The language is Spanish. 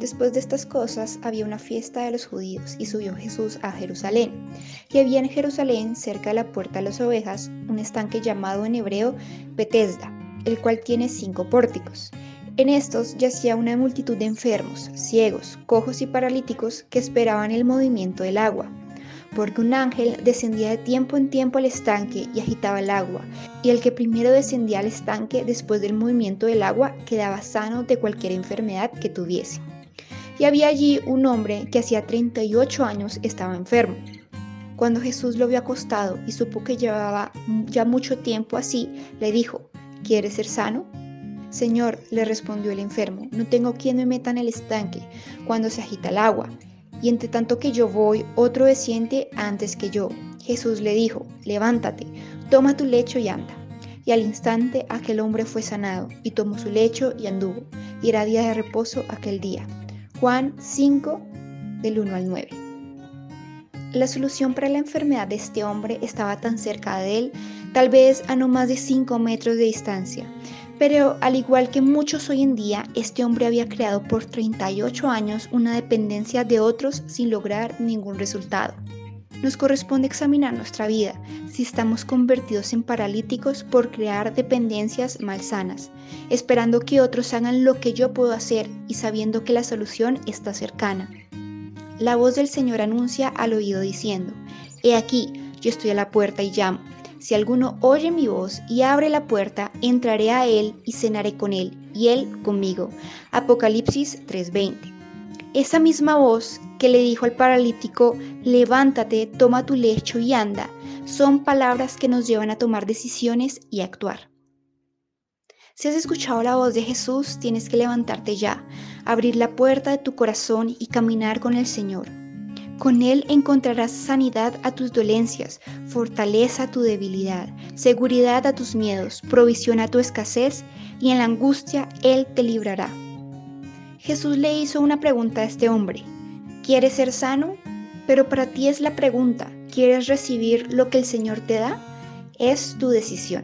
Después de estas cosas había una fiesta de los judíos y subió Jesús a Jerusalén. Y había en Jerusalén, cerca de la puerta de las ovejas, un estanque llamado en hebreo Betesda, el cual tiene cinco pórticos. En estos yacía una multitud de enfermos, ciegos, cojos y paralíticos que esperaban el movimiento del agua porque un ángel descendía de tiempo en tiempo al estanque y agitaba el agua, y el que primero descendía al estanque después del movimiento del agua quedaba sano de cualquier enfermedad que tuviese. Y había allí un hombre que hacía 38 años estaba enfermo. Cuando Jesús lo vio acostado y supo que llevaba ya mucho tiempo así, le dijo, ¿quieres ser sano? Señor, le respondió el enfermo, no tengo quien me meta en el estanque cuando se agita el agua y entre tanto que yo voy, otro desciende antes que yo. Jesús le dijo, levántate, toma tu lecho y anda. Y al instante aquel hombre fue sanado, y tomó su lecho y anduvo, y era día de reposo aquel día. Juan 5, del 1 al 9. La solución para la enfermedad de este hombre estaba tan cerca de él, tal vez a no más de 5 metros de distancia. Pero al igual que muchos hoy en día, este hombre había creado por 38 años una dependencia de otros sin lograr ningún resultado. Nos corresponde examinar nuestra vida si estamos convertidos en paralíticos por crear dependencias malsanas, esperando que otros hagan lo que yo puedo hacer y sabiendo que la solución está cercana. La voz del Señor anuncia al oído diciendo, He aquí, yo estoy a la puerta y llamo. Si alguno oye mi voz y abre la puerta, entraré a él y cenaré con él, y él conmigo. Apocalipsis 3:20. Esa misma voz que le dijo al paralítico, levántate, toma tu lecho y anda, son palabras que nos llevan a tomar decisiones y actuar. Si has escuchado la voz de Jesús, tienes que levantarte ya, abrir la puerta de tu corazón y caminar con el Señor. Con Él encontrarás sanidad a tus dolencias, fortaleza a tu debilidad, seguridad a tus miedos, provisión a tu escasez, y en la angustia Él te librará. Jesús le hizo una pregunta a este hombre. ¿Quieres ser sano? Pero para ti es la pregunta, ¿quieres recibir lo que el Señor te da? Es tu decisión.